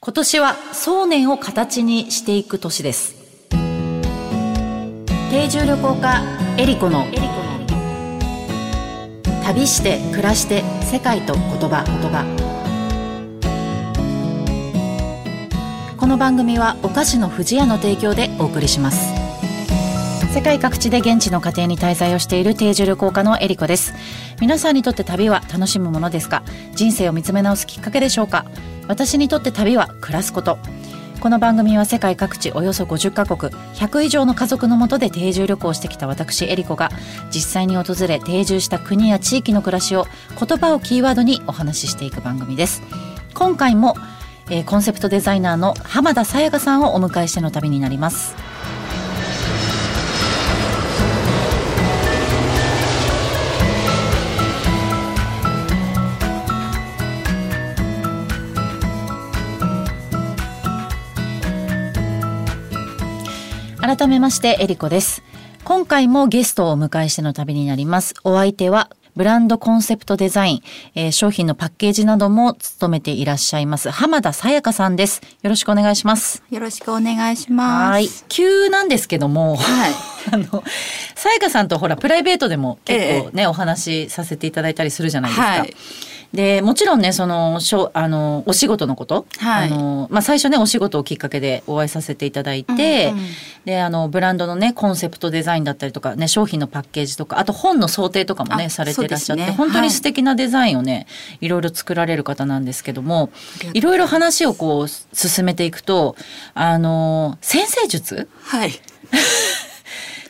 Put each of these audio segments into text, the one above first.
今年は想念を形にしていく年です。定住旅行家エリコの旅して暮らして世界と言葉言葉。この番組はお菓子の不二家の提供でお送りします。世界各地で現地の家庭に滞在をしている定住旅行家のエリコです。皆さんにとって旅は楽しむものですか？人生を見つめ直すきっかけでしょうか？私にとって旅は暮らすこと。この番組は世界各地およそ50カ国100以上の家族のもとで定住旅行してきた私エリコが実際に訪れ定住した国や地域の暮らしを言葉をキーワードにお話ししていく番組です。今回も、えー、コンセプトデザイナーの浜田さやかさんをお迎えしての旅になります。改めましてエリコです。今回もゲストをお迎えしての旅になります。お相手はブランドコンセプトデザイン、えー、商品のパッケージなども務めていらっしゃいます浜田さやかさんです。よろしくお願いします。よろしくお願いします。はい。急なんですけども、はい、あのさやかさんとほらプライベートでも結構ね、ええ、お話しさせていただいたりするじゃないですか、はいでもちろんねそのしょあのお仕事のこと、はい、あのまあ、最初ねお仕事をきっかけでお会いさせていただいて、うんうん、であのブランドのねコンセプトデザインだったりとか、ね、商品のパッケージとかあと本の想定とかもねされていらっしゃって、ね、本当に素敵なデザインをね、はい、いろいろ作られる方なんですけどもいろいろ話をこう進めていくとあの先生術、はい。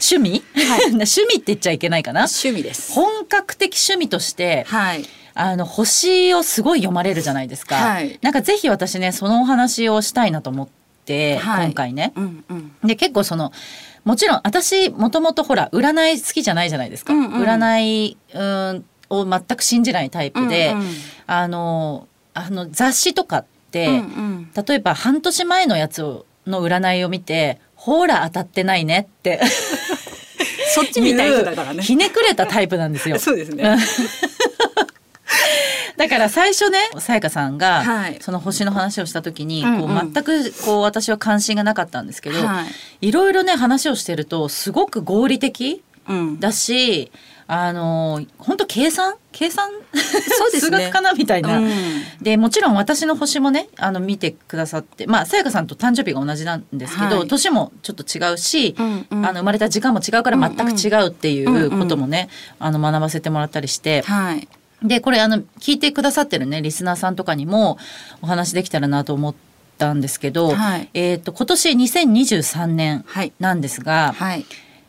趣味、はい、趣味って言っちゃいけないかな。趣味です。本格的趣味として、はい、あの星をすごい読まれるじゃないですか、はい、なんかぜひ私ねそのお話をしたいなと思って、はい、今回ね、うんうん、で結構そのもちろん私もともとほら占い好きじゃないじゃないですか、うんうん、占いうんを全く信じないタイプで、うんうん、あのあの雑誌とかって、うんうん、例えば半年前のやつをの占いを見てほら当たってないねって。そっちみたいだからね。ひねくれたタイプなんですよ。そうですねだから最初ねさやかさんがその星の話をした時に、こう全くこう私は関心がなかったんですけど、い。ろいろね話をしてるとすごく合理的だし、あの本当計算？計算？そうです、ね、数学かなみたいな、うん、でもちろん私の星もねあの見てくださってまあさやかさんと誕生日が同じなんですけど、はい、年もちょっと違うし、うんうん、あの生まれた時間も違うから全く違うっていうこともね、うん。うん、あの学ばせてもらったりして、はい、でこれあの聞いてくださってるねリスナーさんとかにもお話できたらなと思ったんですけど、はい、えっ、と今年2023年なんですが、はい、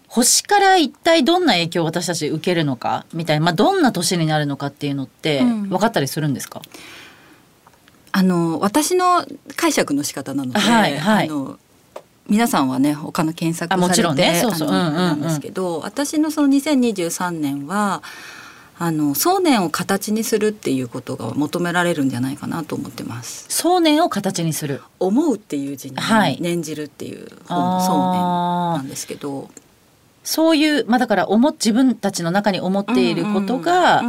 星から一体どんな影響を私たち受けるのかみたいな、まあ、どんな年になるのかっていうのって分かったりするんですか、うん、あの私の解釈の仕方なので、はいはい、あの皆さんはね他の検索されて、ね、そうそう、うんうん、なんですけど私のその2023年はあの想念を形にするっていうことが求められるんじゃないかなと思ってます。想念を形にする。思うっていう字に、はい、念じるっていう方の想念なんですけど。そういうまあだから思自分たちの中に思っていることが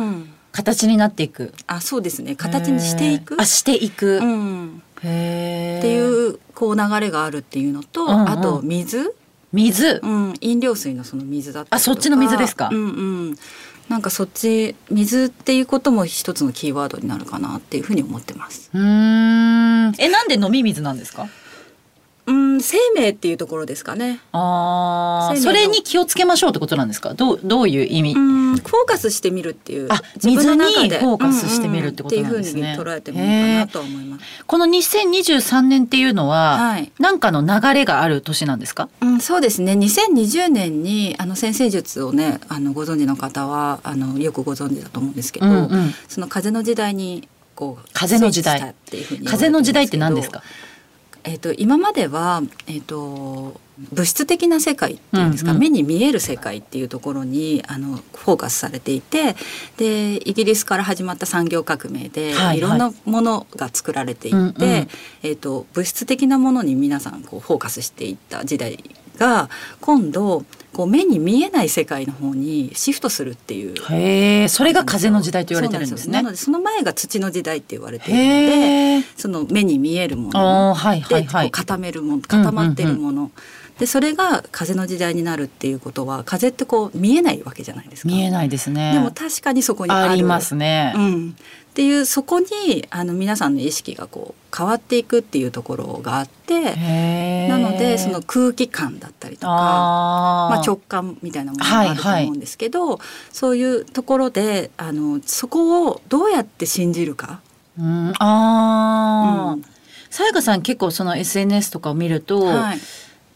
形になっていく。うんうん、あそうですね形にしていく。あしていく。うん、へっていうこう流れがあるっていうのと、うんうん、あと水？水、うん、飲料水のその水だったあそっちの水ですか？うんうん。なんかそっち水っていうことも一つのキーワードになるかなっていうふうに思ってます。うんえなんで飲み水なんですか？うん生命っていうところですかね。ああそれに気をつけましょうってことなんですか？どうどういう意味？フォーカスしてみるっていう。あ水にフォーカスしてみるってことなんですね。うんうん、うふうに捉えてもいいかなと思います。この2023年っていうのは、はい、なんかの流れがある年なんですか？うんそうですね。2020年にあの先生術をねあのご存知の方はあのよくご存知だと思うんですけど、うんうん、その風の時代にこう風の時代風の時代って何ですか？えーと、今までは、えーと、物質的な世界っていうんですか、うんうん、目に見える世界っていうところにあのフォーカスされていてでイギリスから始まった産業革命で、はいはい、いろんなものが作られていって、うんうん、えーと、物質的なものに皆さんこうフォーカスしていった時代が今度こう目に見えない世界の方にシフトするっていうへえそれが風の時代と言われてるんですね。なのでその前が土の時代って言われているのでその目に見えるもの。で固めるもの固まってるもの、でそれが風の時代になるっていうことは風ってこう見えないわけじゃないですか。見えないですね。でも確かにそこにありますね、うん、っていうそこにあの皆さんの意識がこう変わっていくっていうところがあってなのでその空気感だったりとかまあ、直感みたいなものがあると思うんですけど、はいはい、そういうところであのそこをどうやって信じるか。うん、あうん。さやかさん結構その SNS とかを見ると、はい、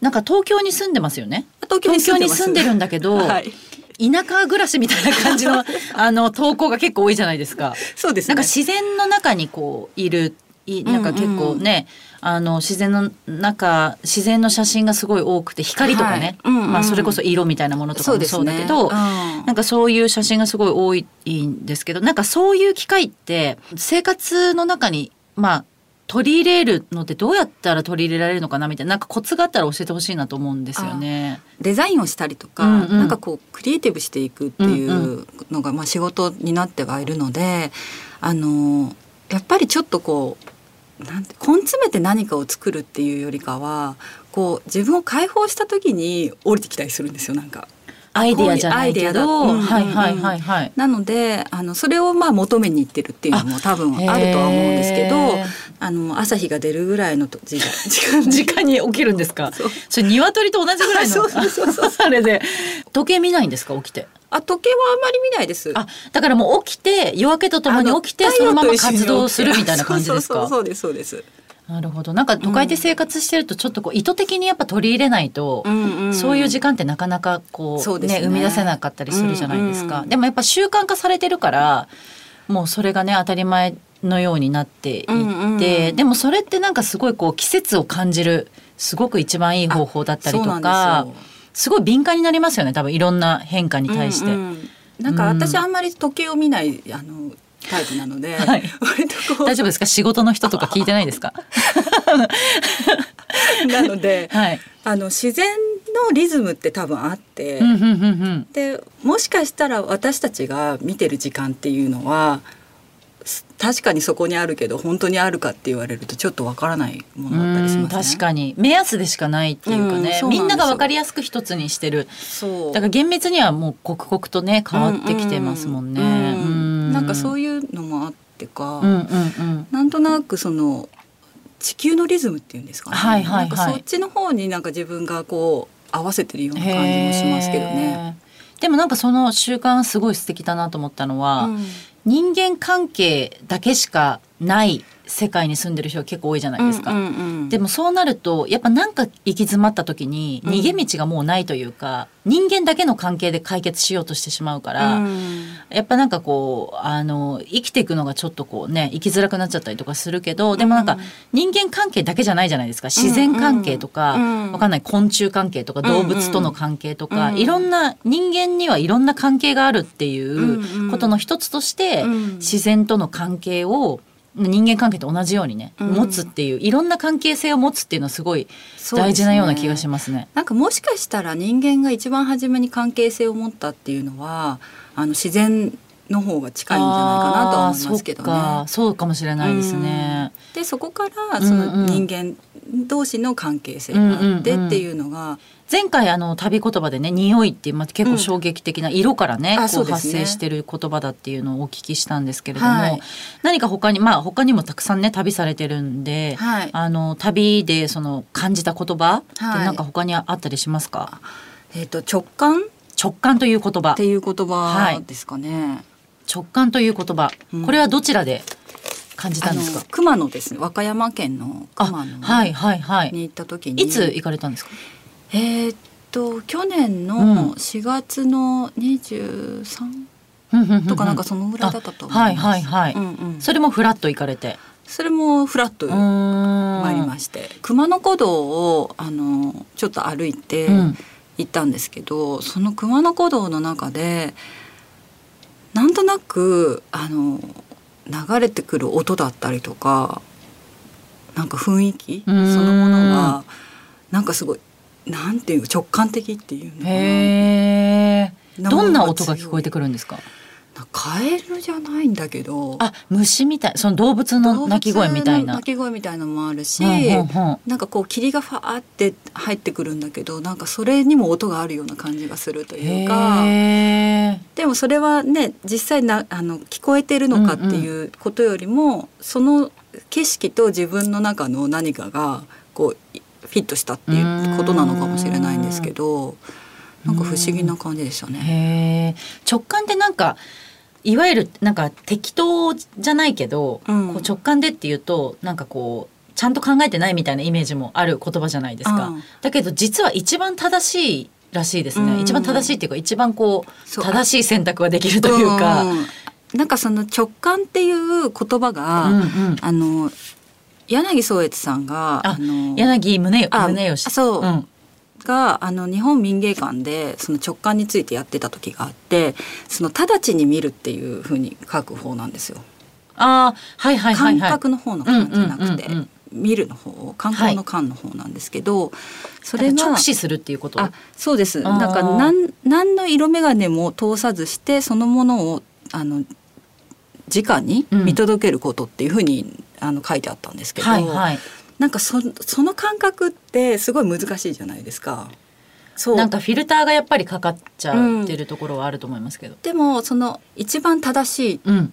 なんか東京に住んでますよね。東京に住んでるんだけど、はい、田舎暮らしみたいな感じの あの投稿が結構多いじゃないですか。そうです、ね、なんか自然の中にこういるいなんか結構ね、うんうん、あの自然の中自然の写真がすごい多くて光とかね、はい。うんうん、まあ、それこそ色みたいなものとかもそうだけど、ね。うん、なんかそういう写真がすごい多いんですけどなんかそういう機会って生活の中にまあ取り入れるのってどうやったら取り入れられるのかなみたいななんかコツがあったら教えてほしいなと思うんですよね。デザインをしたりとか、うんうん、なんかこうクリエイティブしていくっていうのがまあ仕事になってはいるので、あのやっぱりちょっとこうなんて根詰めて何かを作るっていうよりかはこう自分を解放した時に降りてきたりするんですよなんか。アイデアじゃないけど、はいはいはいはい。なのであのそれをまあ求めに行ってるっていうのも多分あるとは思うんですけど、あの朝日が出るぐらいの時間 時間に起きるんですか？それ鶏と同じぐらいの そうそうそう あれで時計見ないんですか？起きて。あ時計はあんまり見ないです。あだからもう起きて夜明けとともに起きてそのまま活動するみたいな感じですか？そうですそうです。なるほど。なんか都会で生活してるとちょっとこう意図的にやっぱ取り入れないと、うん。うん、そういう時間ってなかなかこうね、ね、生み出せなかったりするじゃないですか、うんうん、でもやっぱ習慣化されてるからもうそれがね当たり前のようになっていって、うんうん、でもそれってなんかすごいこう季節を感じるすごく一番いい方法だったりとかすごい敏感になりますよね多分いろんな変化に対して。うんうん。なんか私あんまり時計を見ないあのタイプなので、はい、大丈夫ですか？仕事の人とか聞いてないですか？なので、はい、あの自然のリズムって多分あって、でもしかしたら私たちが見てる時間っていうのは確かにそこにあるけど本当にあるかって言われるとちょっとわからないものだったりします、ね、確かに。目安でしかないっていうかね、みんながわかりやすく一つにしてる。だから厳密にはもう刻々とね変わってきてますもんね。うんうんなんかそういうのもあってか、うんうんうん、なんとなくその地球のリズムっていうんですかね、はいはいはい、そっちの方になんか自分がこう合わせてるような感じもしますけどね。でもなんかその習慣すごい素敵だなと思ったのは、うん、人間関係だけしかない世界に住んでる人が結構多いじゃないですか、うんうんうん、でもそうなるとやっぱなんか行き詰まった時に逃げ道がもうないというか、うん、人間だけの関係で解決しようとしてしまうから、うん、やっぱなんかこうあの生きていくのがちょっとこうね生きづらくなっちゃったりとかするけどでもなんか人間関係だけじゃないじゃないですか。自然関係とか、うん。うん、わかんない昆虫関係とか動物との関係とか、いろんな人間にはいろんな関係があるっていうことの一つとして、自然との関係を人間関係と同じようにね、うん、持つっていういろんな関係性を持つっていうのはすごい大事なような気がしますね。すねなんかもしかしたら人間が一番初めに関係性を持ったっていうのはあの自然の方が近いんじゃないかなと思いますけどね。そうかもしれないですね。でそこからその人間同士の関係性があってっていうのが、前回あの旅言葉でね匂いってまあ結構衝撃的な色からね、うん、こう発生してる言葉だっていうのをお聞きしたんですけれども、はい、何か他にまあ他にもたくさんね旅されてるんで、はい、あの旅でその感じた言葉って何か他にあったりしますか、えっ、ー、と直感？直感という言葉。っていう言葉ですかね、はい、直感という言葉、これはどちらで感じたんですか？熊野ですね。和歌山県の熊野はいはいはい。に行った時に。いつ行かれたんですか？えー、っと去年の4月の23、とかなんかそのぐらいだったと思います。はいはいはい。うんうん、それもフラット行かれて？それもフラット参りまして。熊野古道をあのちょっと歩いて行ったんですけど、うん、その熊野古道の中でなんとなくあの流れてくる音だったりとかなんか雰囲気そのものがなんかすごいなんていう直感的っていうのかな。へどんな音が聞こえてくるんですか？カエルじゃないんだけど。あ虫みたいその動物の鳴き声みたいな。鳴き声みたいのもあるし、うんうん、なんかこう霧がファーって入ってくるんだけどなんかそれにも音があるような感じがするというか。でもそれはね実際なあの聞こえてるのかっていうことよりも、うんうん、その景色と自分の中の何かがこうフィットしたっていうことなのかもしれないんですけど。なんか不思議な感じでしたね。直感ってなんかいわゆるなんか適当じゃないけど、うん、こう直感でっていうとなんかこうちゃんと考えてないみたいなイメージもある言葉じゃないですか。うん、だけど実は一番正しいらしいですね、うん、一番正しいっていうか一番こう正しい選択はできるというか。なんかその直感っていう言葉が、うんうん、あの柳宗悦さんがあの柳宗宗義そう、うん、があの日本民芸館でその直感についてやってた時があってその直ちに見るっていうふうに書く方なんですよ。あはいはいはい、はい、感覚の方の感じゃなくて、見るの方観光の感の方なんですけど、はい、それが直視するっていうこと？あそうです。なんか何何の色眼鏡も通さずしてそのものをあの直に見届けることっていうふうに、ん、あの書いてあったんですけど、はいはい、なんかそその感覚ってすごい難しいじゃないですか。そうなんかフィルターがやっぱりかかっちゃってるところはあると思いますけど、うん、でもその一番正しいっ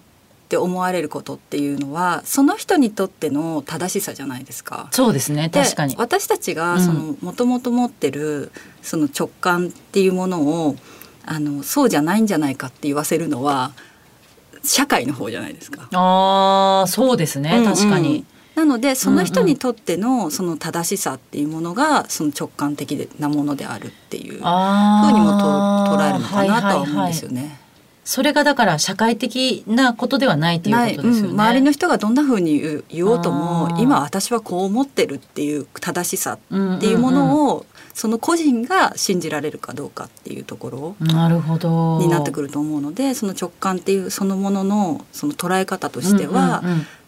て思われることっていうのは、うん、その人にとっての正しさじゃないですか。そうですね確かに私たちがそのもともと持ってるその直感っていうものをあのそうじゃないんじゃないかって言わせるのは社会の方じゃないですか。あそうですね、確かに。なのでその人にとってのその正しさっていうものがその直感的なものであるっていうふうにも捉えるのかなとは思うんですよね。はいはいはい。それがだから社会的なことではないっていうことですよね。うん、周りの人がどんなふうに言おうとも今私はこう思ってるっていう正しさっていうものを、その個人が信じられるかどうかっていうところなるほど。になってくると思うのでその直感っていうそのもののその捉え方としては、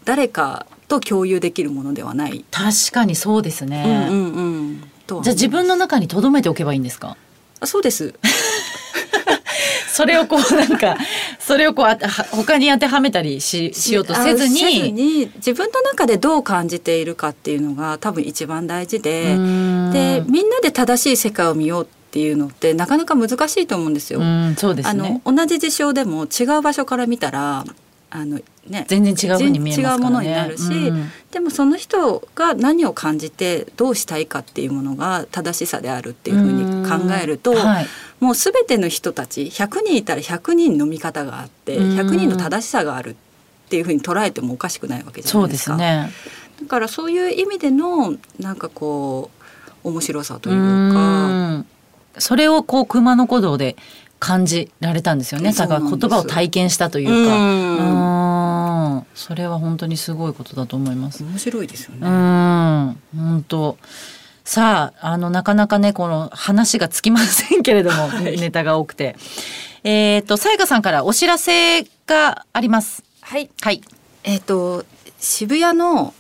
誰かと共有できるものではない。確かにそうですね、うんうんうん、じゃあ自分の中に留めておけばいいんですか？あそうです。それをこうなんかそれをこうあ他に当てはめたりししようとせずに。に自分の中でどう感じているかっていうのが多分一番大事で。でみんなで正しい世界を見ようっていうのってなかなか難しいと思うんですよ。そうです、ね、あの同じ事象でも違う場所から見たらあのね、全然違うものになるし、うん、でもその人が何を感じてどうしたいかっていうものが正しさであるっていうふうに考えると、はい、もう全ての人たち100人いたら100人の見方があって100人の正しさがあるっていうふうに捉えてもおかしくないわけじゃないですか。すね、だからそういう意味でのなんかこう面白さというか。それをこう熊野古道で感じられたんですよね。だから言葉を体験したというか。うんそれは本当にすごいことだと思います。面白いですよね。うん、本当。さあ、あの、なかなかね、この話がつきませんけれども、はい、ネタが多くて。えっ、ー、と、さやかさんからお知らせがあります。はい。はい。えっ、ー、と、渋谷の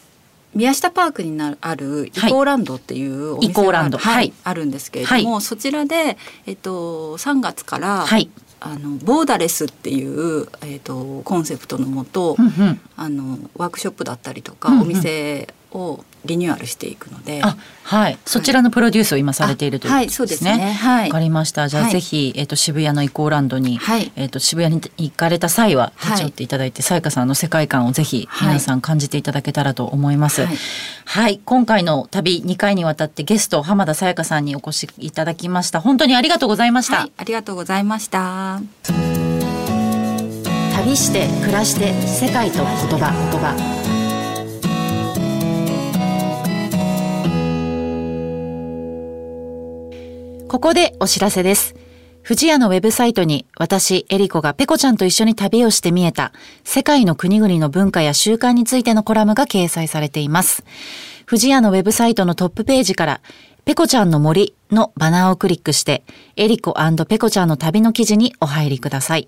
宮下パークになるあるイコーランドっていうお店が、はい、はい、あるんですけれども、はい、そちらで、えっと、3月から、はい、あのボーダレスっていう、えっと、コンセプトのもと、うんうん、あのワークショップだったりとか、うんうん、お店をリニューアルしていくので、はい、そちらのプロデュースを今されているということですね。はい、そうですね。はい。わかりました。じゃあ、はい、ぜひえっ、ー、と渋谷のイコーランドに、はい、えっ、ー、と渋谷に行かれた際は立ち寄っていただいて、さやかさんの世界観をぜひ皆さん感じていただけたらと思います。はい、はい、今回の旅2回にわたってゲスト浜田さやかさんにお越しいただきました。本当にありがとうございました。ありがとうございました。旅して暮らして世界と言葉言葉。ここでお知らせです。富士屋のウェブサイトに私、エリコがペコちゃんと一緒に旅をして見えた世界の国々の文化や習慣についてのコラムが掲載されています。富士屋のウェブサイトのトップページからペコちゃんの森のバナーをクリックしてエリコペコちゃんの旅の記事にお入りください。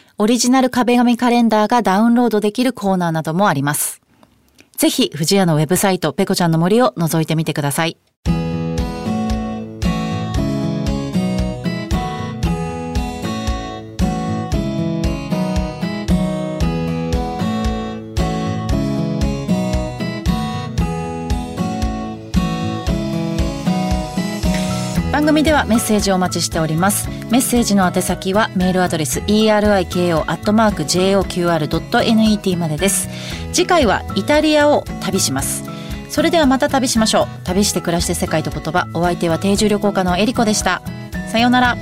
オリジナル壁紙カレンダーがダウンロードできるコーナーなどもあります。ぜひ、藤屋のウェブサイト、ペコちゃんの森を覗いてみてください。番組ではメッセージをお待ちしております。メッセージの宛先はメールアドレス eriko.joqr.net までです。次回はイタリアを旅します。それではまた旅しましょう。旅して暮らして世界と言葉。お相手は定住旅行家のエリコでした。さようなら。